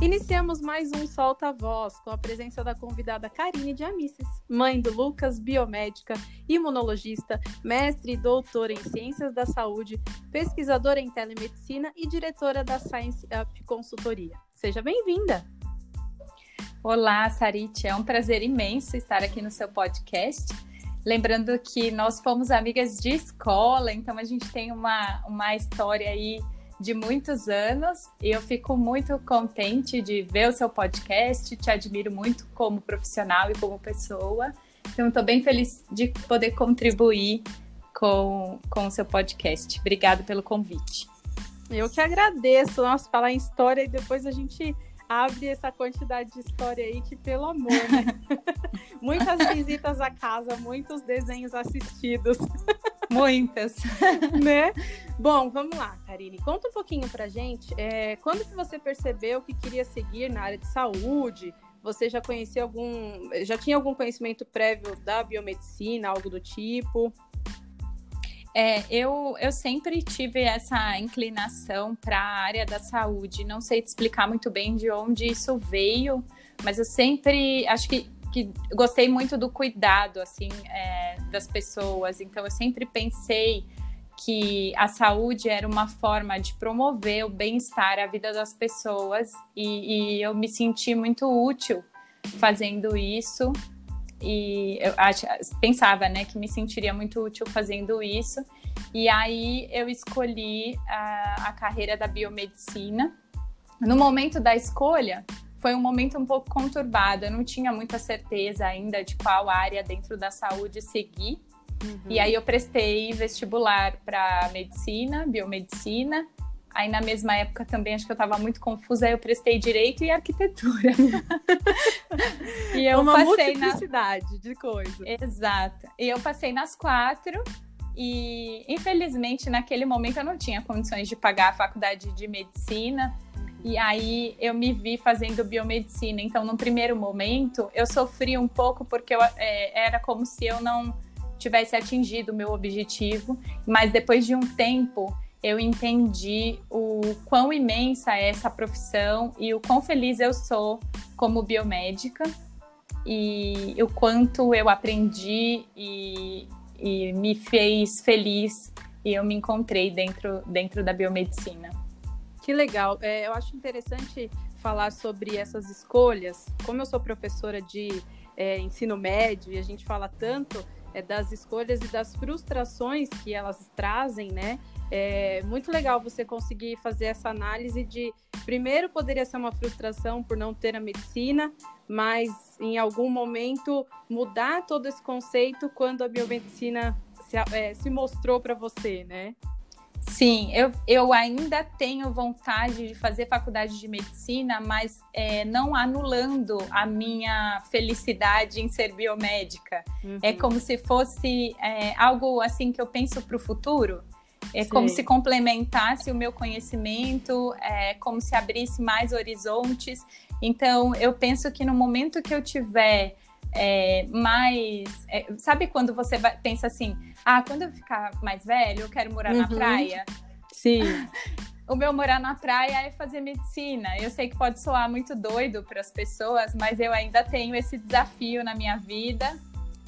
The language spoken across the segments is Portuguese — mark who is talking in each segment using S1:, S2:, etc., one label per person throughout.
S1: Iniciamos mais um Solta Voz com a presença da convidada Karine de Amices, mãe do Lucas, biomédica, imunologista, mestre e doutora em Ciências da Saúde, pesquisadora em telemedicina e diretora da Science Up Consultoria. Seja bem-vinda!
S2: Olá, Sarite, é um prazer imenso estar aqui no seu podcast. Lembrando que nós fomos amigas de escola, então a gente tem uma, uma história aí de muitos anos e eu fico muito contente de ver o seu podcast, te admiro muito como profissional e como pessoa. Então, estou bem feliz de poder contribuir com, com o seu podcast. Obrigada pelo convite.
S1: Eu que agradeço. Nossa, falar em história e depois a gente abre essa quantidade de história aí que, pelo amor, né? Muitas visitas à casa, muitos desenhos assistidos.
S2: Muitas.
S1: né? Bom, vamos lá, Karine. Conta um pouquinho pra gente. É, quando que você percebeu que queria seguir na área de saúde? Você já conhecia algum. Já tinha algum conhecimento prévio da biomedicina, algo do tipo?
S2: É, eu, eu sempre tive essa inclinação para a área da saúde. Não sei te explicar muito bem de onde isso veio, mas eu sempre acho que que gostei muito do cuidado assim é, das pessoas. Então eu sempre pensei que a saúde era uma forma de promover o bem-estar, a vida das pessoas e, e, eu me senti muito útil fazendo isso e eu acho, pensava, né, que me sentiria muito útil fazendo isso e aí eu escolhi a, a carreira da biomedicina. No momento da escolha, foi um momento um pouco conturbado. Eu não tinha muita certeza ainda de qual área dentro da saúde seguir. Uhum. E aí eu prestei vestibular para medicina, biomedicina. Aí na mesma época também acho que eu estava muito confusa, aí eu prestei direito e arquitetura.
S1: e eu Uma passei multiplicidade na... de coisas.
S2: Exato. E eu passei nas quatro e infelizmente naquele momento eu não tinha condições de pagar a faculdade de medicina. E aí eu me vi fazendo biomedicina. Então, no primeiro momento, eu sofri um pouco porque eu, é, era como se eu não tivesse atingido o meu objetivo. Mas depois de um tempo, eu entendi o quão imensa é essa profissão e o quão feliz eu sou como biomédica e o quanto eu aprendi e, e me fez feliz e eu me encontrei dentro, dentro da biomedicina.
S1: Que legal. É, eu acho interessante falar sobre essas escolhas. Como eu sou professora de é, ensino médio e a gente fala tanto é, das escolhas e das frustrações que elas trazem, né? É muito legal você conseguir fazer essa análise de primeiro poderia ser uma frustração por não ter a medicina, mas em algum momento mudar todo esse conceito quando a biomedicina se, é, se mostrou para você, né?
S2: Sim, eu, eu ainda tenho vontade de fazer faculdade de medicina, mas é, não anulando a minha felicidade em ser biomédica. Uhum. É como se fosse é, algo assim que eu penso para o futuro. É Sim. como se complementasse o meu conhecimento, é como se abrisse mais horizontes. Então, eu penso que no momento que eu tiver é, mais. É, sabe quando você vai, pensa assim: ah, quando eu ficar mais velho, eu quero morar uhum. na praia?
S1: Sim.
S2: o meu morar na praia é fazer medicina. Eu sei que pode soar muito doido para as pessoas, mas eu ainda tenho esse desafio na minha vida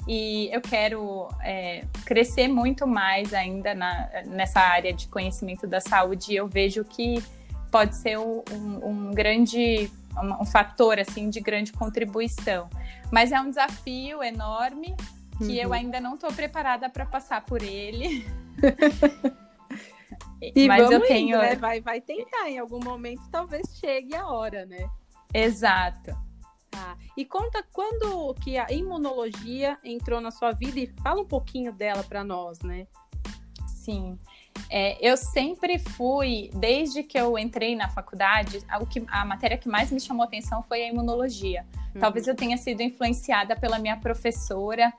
S2: e eu quero é, crescer muito mais ainda na, nessa área de conhecimento da saúde. E eu vejo que pode ser um, um grande um, um fator assim de grande contribuição. Mas é um desafio enorme que uhum. eu ainda não estou preparada para passar por ele.
S1: e Mas eu tenho, indo, né? vai, vai tentar em algum momento, talvez chegue a hora, né?
S2: Exato.
S1: Tá. E conta quando que a imunologia entrou na sua vida e fala um pouquinho dela para nós, né?
S2: Sim. É, eu sempre fui, desde que eu entrei na faculdade, a, que, a matéria que mais me chamou atenção foi a imunologia. Uhum. Talvez eu tenha sido influenciada pela minha professora,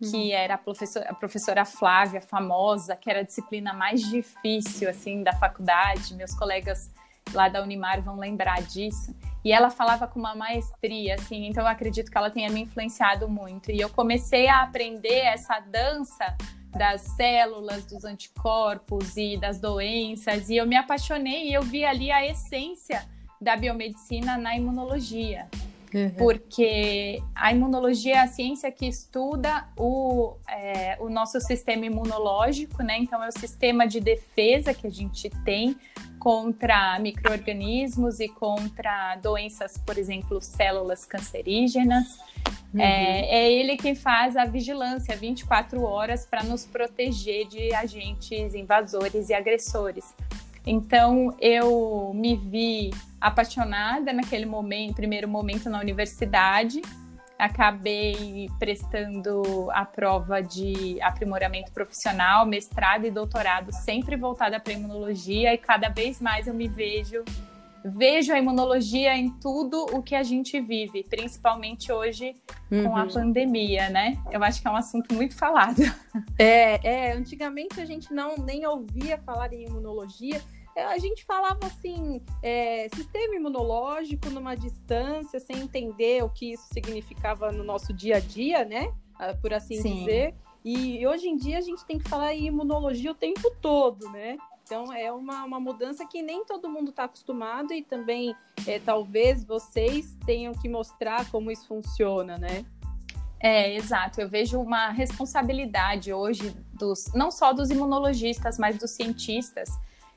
S2: que uhum. era a professora, a professora Flávia, famosa, que era a disciplina mais difícil, assim, da faculdade. Meus colegas lá da Unimar vão lembrar disso. E ela falava com uma maestria, assim, então eu acredito que ela tenha me influenciado muito. E eu comecei a aprender essa dança das células, dos anticorpos e das doenças, e eu me apaixonei e eu vi ali a essência da biomedicina na imunologia. Uhum. Porque a imunologia é a ciência que estuda o, é, o nosso sistema imunológico, né? Então, é o sistema de defesa que a gente tem contra micro-organismos e contra doenças, por exemplo, células cancerígenas. Uhum. É, é, ele quem faz a vigilância 24 horas para nos proteger de agentes invasores e agressores. Então eu me vi apaixonada naquele momento, primeiro momento na universidade. Acabei prestando a prova de aprimoramento profissional, mestrado e doutorado, sempre voltada para imunologia, e cada vez mais eu me vejo vejo a imunologia em tudo o que a gente vive, principalmente hoje uhum. com a uhum. pandemia, né? Eu acho que é um assunto muito falado.
S1: É, é, antigamente a gente não nem ouvia falar em imunologia. É, a gente falava assim, é, sistema imunológico numa distância, sem entender o que isso significava no nosso dia a dia, né? Ah, por assim Sim. dizer. E hoje em dia a gente tem que falar em imunologia o tempo todo, né? Então é uma, uma mudança que nem todo mundo está acostumado e também é, talvez vocês tenham que mostrar como isso funciona, né?
S2: É, exato. Eu vejo uma responsabilidade hoje dos não só dos imunologistas, mas dos cientistas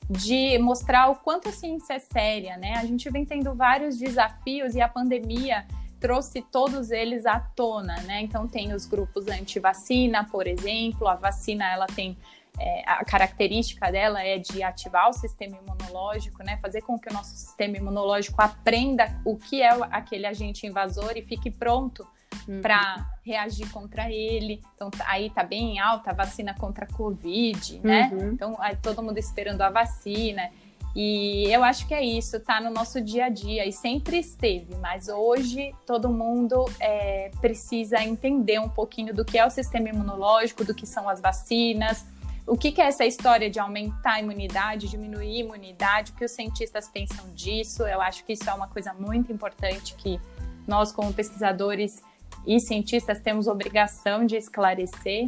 S2: de mostrar o quanto a ciência é séria, né? A gente vem tendo vários desafios e a pandemia trouxe todos eles à tona, né? Então tem os grupos anti-vacina, por exemplo, a vacina ela tem é, a característica dela é de ativar o sistema imunológico, né? Fazer com que o nosso sistema imunológico aprenda o que é aquele agente invasor e fique pronto uhum. para reagir contra ele. Então aí tá bem alta a vacina contra a Covid, né? Uhum. Então todo mundo esperando a vacina. E eu acho que é isso, tá no nosso dia a dia e sempre esteve, mas hoje todo mundo é, precisa entender um pouquinho do que é o sistema imunológico, do que são as vacinas, o que, que, é essa história de aumentar a imunidade, diminuir a imunidade, o que os cientistas pensam disso. Eu acho que isso é uma coisa muito importante que nós, como pesquisadores e cientistas, temos obrigação de esclarecer.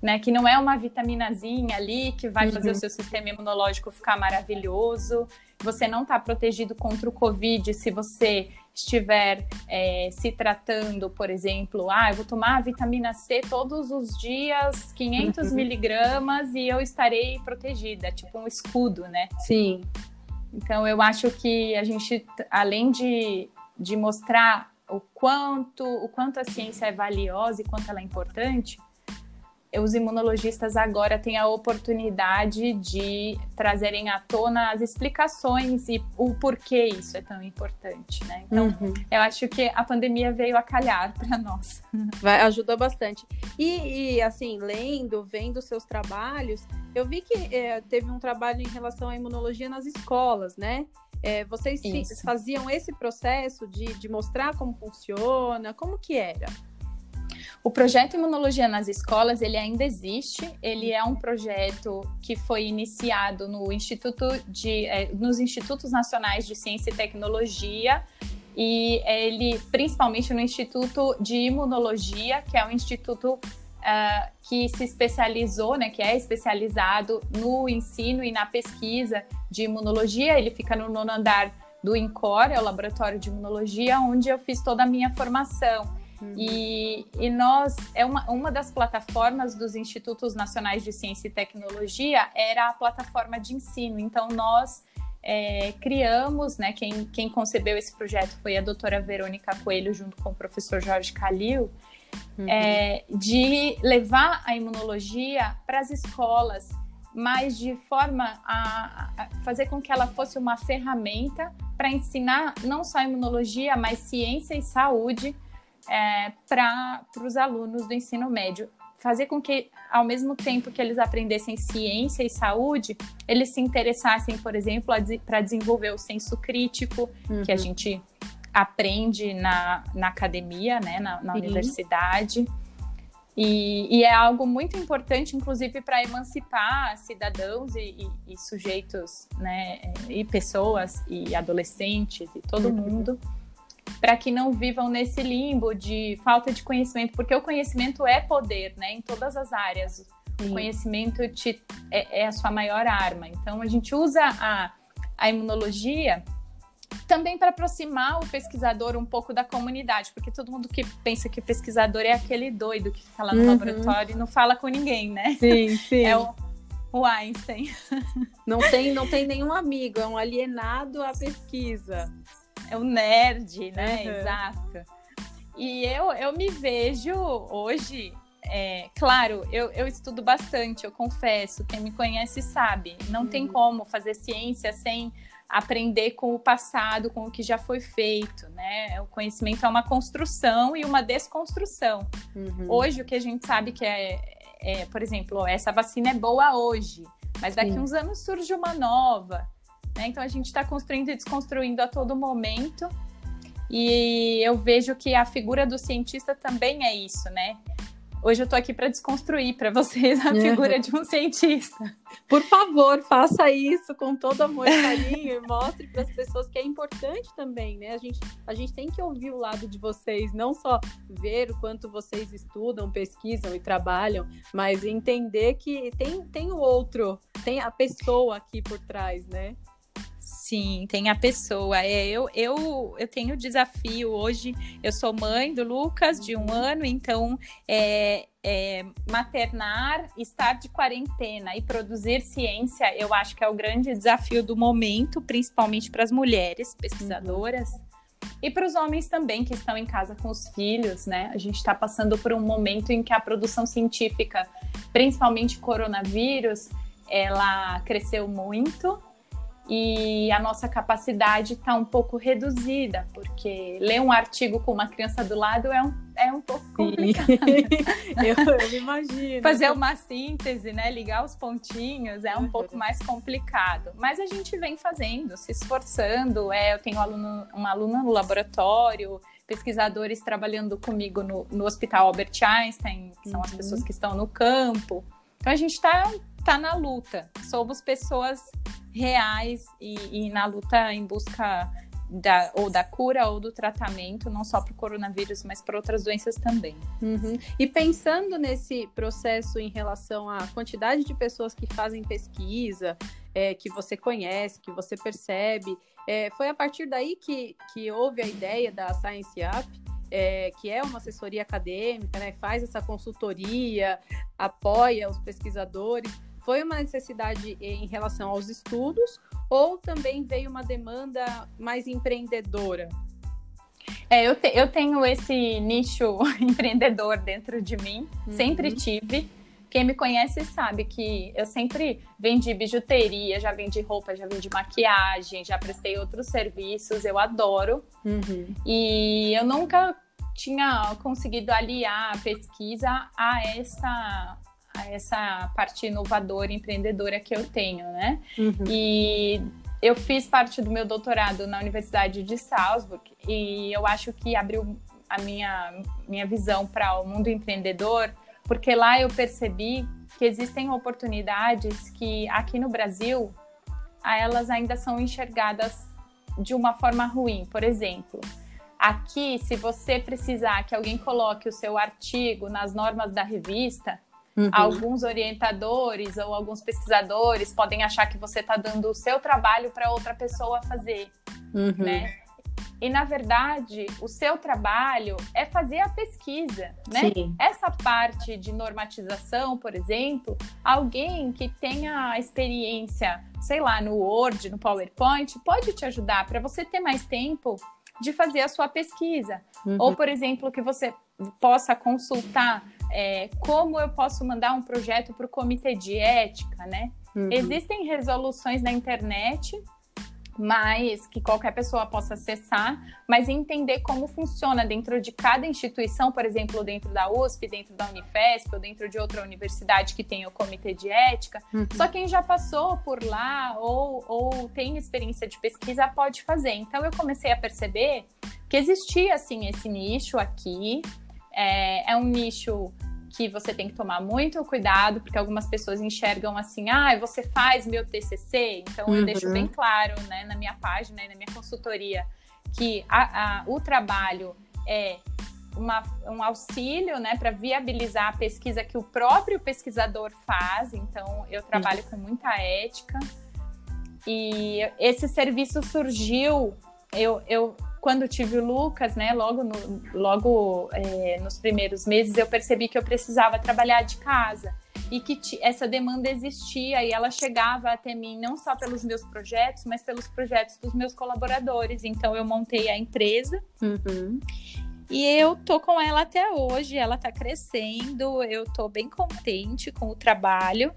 S2: Né, que não é uma vitaminazinha ali que vai uhum. fazer o seu sistema imunológico ficar maravilhoso. Você não está protegido contra o Covid se você estiver é, se tratando, por exemplo, ah, eu vou tomar vitamina C todos os dias, 500 uhum. miligramas, e eu estarei protegida, tipo um escudo, né?
S1: Sim.
S2: Então, eu acho que a gente, além de, de mostrar o quanto, o quanto a ciência é valiosa e quanto ela é importante, os imunologistas agora têm a oportunidade de trazerem à tona as explicações e o porquê isso é tão importante, né? Então, uhum. eu acho que a pandemia veio a calhar para nós.
S1: Vai, ajuda bastante. E, e, assim, lendo, vendo seus trabalhos, eu vi que é, teve um trabalho em relação à imunologia nas escolas, né? É, vocês isso. faziam esse processo de, de mostrar como funciona? Como que era?
S2: O projeto Imunologia nas Escolas, ele ainda existe. Ele é um projeto que foi iniciado no Instituto de, é, nos Institutos Nacionais de Ciência e Tecnologia e ele, principalmente no Instituto de Imunologia, que é um instituto uh, que se especializou, né, que é especializado no ensino e na pesquisa de imunologia. Ele fica no nono andar do INCOR, é o Laboratório de Imunologia, onde eu fiz toda a minha formação. Uhum. E, e nós, é uma, uma das plataformas dos Institutos Nacionais de Ciência e Tecnologia era a plataforma de ensino. Então, nós é, criamos, né, quem, quem concebeu esse projeto foi a doutora Verônica Coelho, junto com o professor Jorge Calil, uhum. é, de levar a imunologia para as escolas, mas de forma a, a, fazer com que ela fosse uma ferramenta para ensinar não só imunologia, mas ciência e saúde é, para os alunos do ensino médio. Fazer com que, ao mesmo tempo que eles aprendessem ciência e saúde, eles se interessassem, por exemplo, para desenvolver o senso crítico, uhum. que a uhum. gente aprende na, na academia, né, na, na universidade. E, e, é algo muito importante, inclusive, para emancipar cidadãos e, e, e, sujeitos, né, e pessoas e adolescentes e todo uhum. mundo para que não vivam nesse limbo de falta de conhecimento, porque o conhecimento é poder, né, em todas as áreas. Sim. O conhecimento te, é, é, a sua maior arma. Então, a gente usa a, a imunologia também para aproximar o pesquisador um pouco da comunidade, porque todo mundo que pensa que o pesquisador é aquele doido que fica lá no uhum. laboratório e não fala com ninguém, né?
S1: Sim, sim.
S2: É o, o Einstein.
S1: Não tem, não tem nenhum amigo, é um alienado à pesquisa.
S2: É um nerd, né? Uhum. Exato. E eu, eu me vejo hoje é, claro, eu, eu, estudo bastante, eu confesso. Quem me conhece sabe. Não tem uhum. como fazer ciência sem aprender com o passado, com o que já foi feito, né? O conhecimento é uma construção e uma desconstrução. Uhum. Hoje, o que a gente sabe que é, é, por exemplo, essa vacina é boa hoje, mas daqui Sim. uns anos surge uma nova. Né? Então, a gente está construindo e desconstruindo a todo momento. E eu vejo que a figura do cientista também é isso, né? Hoje eu tô aqui para desconstruir para vocês a uhum. figura de um cientista.
S1: Por favor, faça isso com todo amor e carinho e mostre para as pessoas que é importante também, né? A gente, a gente tem que ouvir o lado de vocês, não só ver o quanto vocês estudam, pesquisam e trabalham, mas entender que tem, tem o outro, tem a pessoa aqui por trás, né?
S2: Sim, tem a pessoa. É, eu, eu, eu tenho o desafio hoje. Eu sou mãe do Lucas, de um ano, então é, é, maternar, estar de quarentena e produzir ciência, eu acho que é o grande desafio do momento, principalmente para as mulheres pesquisadoras. E para os homens também que estão em casa com os filhos, né? A gente está passando por um momento em que a produção científica, principalmente coronavírus, ela cresceu muito e a nossa capacidade está um pouco reduzida, porque ler um artigo com uma criança do lado é um, é um pouco complicado.
S1: eu, eu imagino.
S2: Fazer uma síntese, né? Ligar os pontinhos é um uhum. pouco mais complicado. Mas a gente vem fazendo, se esforçando. É, eu tenho aluno, uma aluna no laboratório, pesquisadores trabalhando comigo no, no Hospital Albert Einstein, que são uhum. as pessoas que estão no campo. Então a gente está tá na luta. Somos pessoas reais e, e na luta em busca da, ou da cura ou do tratamento, não só para o coronavírus, mas para outras doenças também.
S1: Uhum. E pensando nesse processo em relação à quantidade de pessoas que fazem pesquisa, é, que você conhece, que você percebe, é, foi a partir daí que, que houve a ideia da Science Up? É, que é uma assessoria acadêmica, né, faz essa consultoria, apoia os pesquisadores foi uma necessidade em relação aos estudos ou também veio uma demanda mais empreendedora?
S2: É, eu, te, eu tenho esse nicho empreendedor dentro de mim, uhum. sempre tive. Quem me conhece sabe que eu sempre vendi bijuteria, já vendi roupa, já vendi maquiagem, já prestei outros serviços, eu adoro. Uhum. E eu nunca tinha conseguido aliar a pesquisa a essa essa parte inovadora, empreendedora que eu tenho, né? Uhum. E eu fiz parte do meu doutorado na Universidade de Salzburg e eu acho que abriu a minha, minha visão para o mundo empreendedor, porque lá eu percebi que existem oportunidades que aqui no Brasil elas ainda são enxergadas de uma forma ruim. Por exemplo, aqui, se você precisar que alguém coloque o seu artigo nas normas da revista, Uhum. Alguns orientadores ou alguns pesquisadores podem achar que você está dando o seu trabalho para outra pessoa fazer, uhum. né? E na verdade, o seu trabalho é fazer a pesquisa, né? Sim. Essa parte de normatização, por exemplo, alguém que tenha experiência, sei lá, no Word, no PowerPoint, pode te ajudar para você ter mais tempo de fazer a sua pesquisa. Uhum. Ou, por exemplo, que você possa consultar é, como eu posso mandar um projeto para o comitê de ética, né? Uhum. Existem resoluções na internet, mas que qualquer pessoa possa acessar, mas entender como funciona dentro de cada instituição, por exemplo, dentro da USP, dentro da Unifesp ou dentro de outra universidade que tem o comitê de ética. Uhum. Só quem já passou por lá ou, ou tem experiência de pesquisa pode fazer. Então eu comecei a perceber que existia assim esse nicho aqui é, é um nicho que você tem que tomar muito cuidado, porque algumas pessoas enxergam assim, ah, você faz meu TCC, então uhum. eu deixo bem claro, né, na minha página e na minha consultoria, que a, a, o trabalho é uma, um auxílio, né, para viabilizar a pesquisa que o próprio pesquisador faz, então eu trabalho uhum. com muita ética, e esse serviço surgiu eu, eu quando tive o Lucas, né, logo, no, logo é, nos primeiros meses, eu percebi que eu precisava trabalhar de casa e que essa demanda existia e ela chegava até mim não só pelos meus projetos, mas pelos projetos dos meus colaboradores. Então eu montei a empresa uhum. e eu tô com ela até hoje. Ela tá crescendo, eu tô bem contente com o trabalho.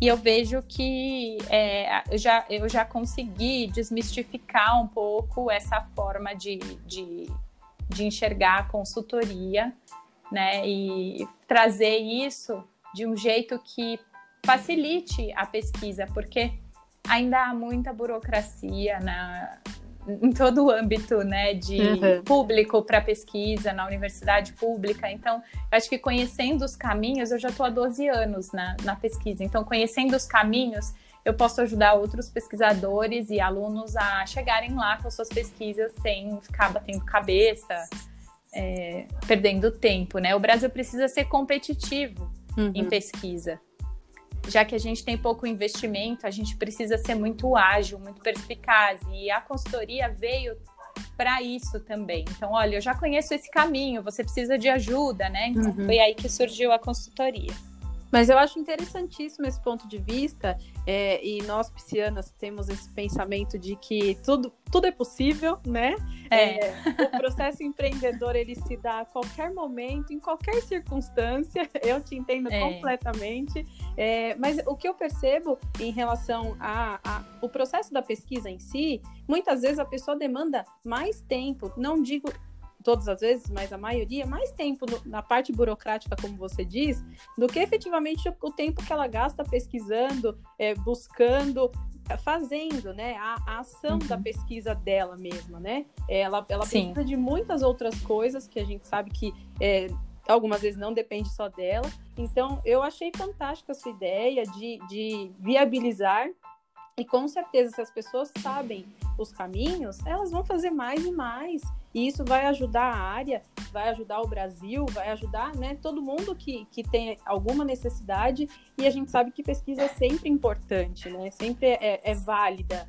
S2: E eu vejo que é, eu, já, eu já consegui desmistificar um pouco essa forma de, de, de enxergar a consultoria, né? E trazer isso de um jeito que facilite a pesquisa, porque ainda há muita burocracia na, em todo o âmbito né, de uhum. público para pesquisa na universidade pública. Então, acho que conhecendo os caminhos, eu já estou há 12 anos na, na pesquisa, então, conhecendo os caminhos, eu posso ajudar outros pesquisadores e alunos a chegarem lá com suas pesquisas sem ficar batendo cabeça, é, perdendo tempo. Né? O Brasil precisa ser competitivo uhum. em pesquisa já que a gente tem pouco investimento, a gente precisa ser muito ágil, muito perspicaz. E a consultoria veio para isso também. Então, olha, eu já conheço esse caminho, você precisa de ajuda, né? Então, uhum. foi aí que surgiu a consultoria.
S1: Mas eu acho interessantíssimo esse ponto de vista, é, e nós, piscianas, temos esse pensamento de que tudo, tudo é possível, né? É. É, o processo empreendedor, ele se dá a qualquer momento, em qualquer circunstância, eu te entendo é. completamente, é, mas o que eu percebo em relação ao processo da pesquisa em si, muitas vezes a pessoa demanda mais tempo, não digo todas as vezes, mas a maioria, mais tempo no, na parte burocrática, como você diz, do que efetivamente o, o tempo que ela gasta pesquisando, é, buscando, é, fazendo, né, a, a ação uhum. da pesquisa dela mesma, né? Ela, ela precisa de muitas outras coisas que a gente sabe que é, algumas vezes não depende só dela. Então, eu achei fantástica a sua ideia de, de viabilizar e com certeza, se as pessoas sabem os caminhos, elas vão fazer mais e mais. E isso vai ajudar a área, vai ajudar o Brasil, vai ajudar né, todo mundo que, que tem alguma necessidade. E a gente sabe que pesquisa é sempre importante, né? Sempre é, é válida,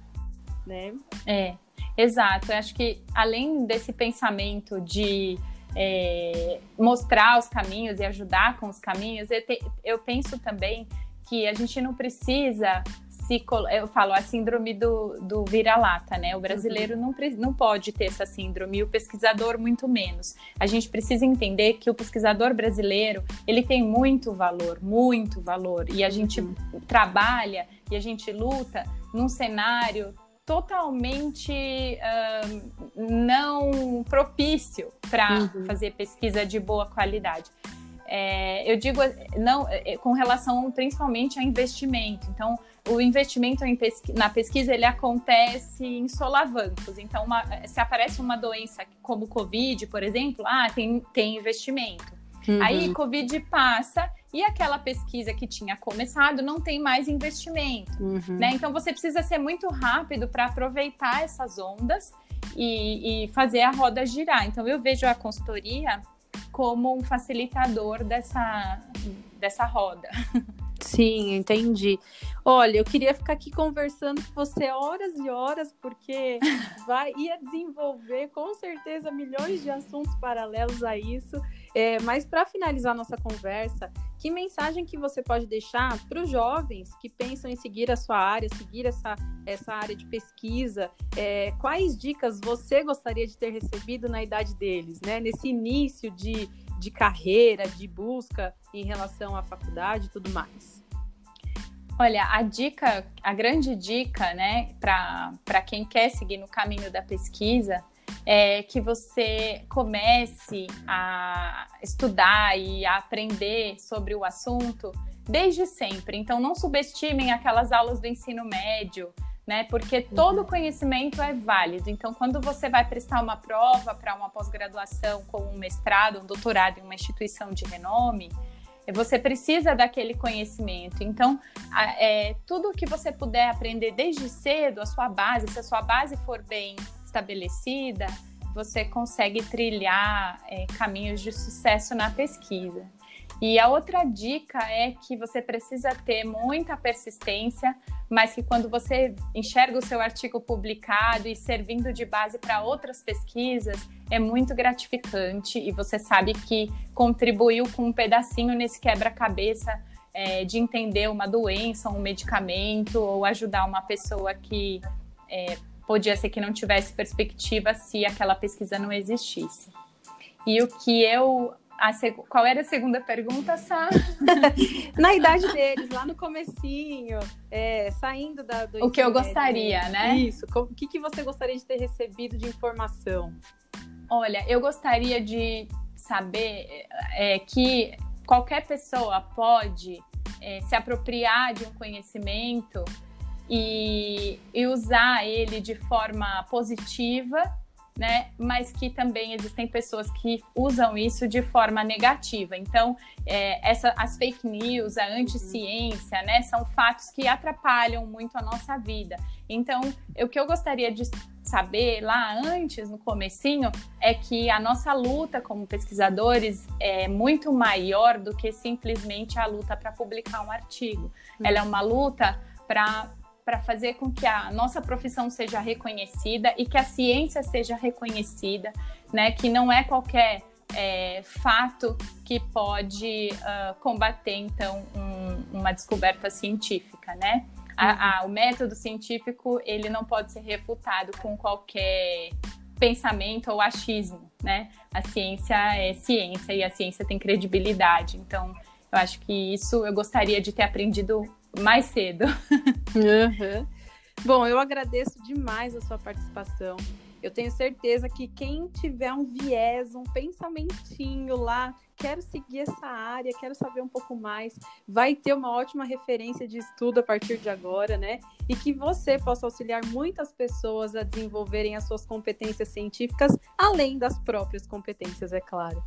S1: né?
S2: É, exato. Eu acho que além desse pensamento de é, mostrar os caminhos e ajudar com os caminhos, eu, te, eu penso também que a gente não precisa se eu falo a síndrome do, do vira-lata, né? O brasileiro uhum. não, não pode ter essa síndrome, e o pesquisador muito menos. A gente precisa entender que o pesquisador brasileiro ele tem muito valor, muito valor, e a gente uhum. trabalha e a gente luta num cenário totalmente uh, não propício para uhum. fazer pesquisa de boa qualidade. É, eu digo não é, com relação principalmente a investimento. Então, o investimento pesqui na pesquisa ele acontece em solavancos. Então, uma, se aparece uma doença como Covid, por exemplo, ah, tem, tem investimento. Uhum. Aí, Covid passa e aquela pesquisa que tinha começado não tem mais investimento. Uhum. Né? Então, você precisa ser muito rápido para aproveitar essas ondas e, e fazer a roda girar. Então, eu vejo a consultoria como um facilitador dessa, dessa roda.
S1: Sim, entendi. Olha, eu queria ficar aqui conversando com você horas e horas, porque vai ia desenvolver com certeza milhões de assuntos paralelos a isso. É, mas para finalizar nossa conversa, que mensagem que você pode deixar para os jovens que pensam em seguir a sua área, seguir essa, essa área de pesquisa? É, quais dicas você gostaria de ter recebido na idade deles, né? Nesse início de, de carreira, de busca em relação à faculdade e tudo mais?
S2: Olha, a dica, a grande dica, né, para quem quer seguir no caminho da pesquisa é que você comece a estudar e a aprender sobre o assunto desde sempre. Então, não subestimem aquelas aulas do ensino médio, né? Porque todo conhecimento é válido. Então, quando você vai prestar uma prova para uma pós-graduação, como um mestrado, um doutorado em uma instituição de renome, você precisa daquele conhecimento. Então, é, tudo que você puder aprender desde cedo, a sua base, se a sua base for bem estabelecida, você consegue trilhar é, caminhos de sucesso na pesquisa. E a outra dica é que você precisa ter muita persistência, mas que quando você enxerga o seu artigo publicado e servindo de base para outras pesquisas, é muito gratificante e você sabe que contribuiu com um pedacinho nesse quebra-cabeça é, de entender uma doença, um medicamento, ou ajudar uma pessoa que é, podia ser que não tivesse perspectiva se aquela pesquisa não existisse. E o que eu Seg... Qual era a segunda pergunta, Sá?
S1: Na idade deles, lá no comecinho, é, saindo da,
S2: do O que eu gostaria, né?
S1: Isso. O que, que você gostaria de ter recebido de informação?
S2: Olha, eu gostaria de saber é, que qualquer pessoa pode é, se apropriar de um conhecimento e, e usar ele de forma positiva né? Mas que também existem pessoas que usam isso de forma negativa. Então, é, essa, as fake news, a anti-ciência, né? São fatos que atrapalham muito a nossa vida. Então, o que eu gostaria de saber lá antes, no comecinho, é que a nossa luta como pesquisadores é muito maior do que simplesmente a luta para publicar um artigo. Ela é uma luta para para fazer com que a nossa profissão seja reconhecida e que a ciência seja reconhecida, né? Que não é qualquer é, fato que pode uh, combater então um, uma descoberta científica, né? A, uhum. a, o método científico ele não pode ser refutado com qualquer pensamento ou achismo, né? A ciência é ciência e a ciência tem credibilidade. Então, eu acho que isso eu gostaria de ter aprendido mais cedo.
S1: Uhum. Bom, eu agradeço demais a sua participação. Eu tenho certeza que quem tiver um viés, um pensamentinho lá, quero seguir essa área, quero saber um pouco mais, vai ter uma ótima referência de estudo a partir de agora, né? E que você possa auxiliar muitas pessoas a desenvolverem as suas competências científicas, além das próprias competências, é claro.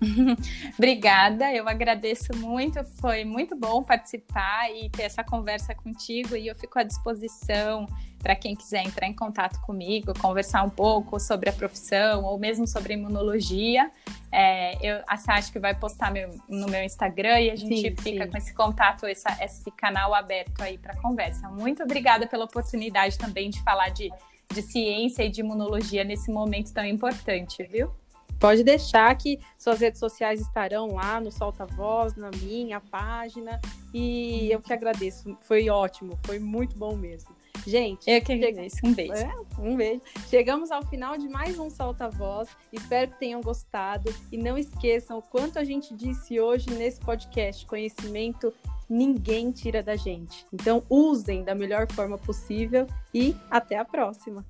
S2: Obrigada, eu agradeço muito, foi muito bom participar e ter essa conversa contigo e eu fico à disposição para quem quiser entrar em contato comigo, conversar um pouco sobre a profissão ou mesmo sobre imunologia. É, eu, a Sasha que vai postar meu, no meu Instagram e a gente sim, fica sim. com esse contato, essa, esse canal aberto aí para conversa. Muito obrigada pela oportunidade também de falar de, de ciência e de imunologia nesse momento tão importante, viu?
S1: Pode deixar que suas redes sociais estarão lá no Solta Voz, na minha página. E eu que agradeço. Foi ótimo, foi muito bom mesmo. Gente,
S2: eu que agradeço. Um beijo. É,
S1: um beijo. Chegamos ao final de mais um Solta Voz. Espero que tenham gostado. E não esqueçam o quanto a gente disse hoje nesse podcast: conhecimento ninguém tira da gente. Então, usem da melhor forma possível e até a próxima.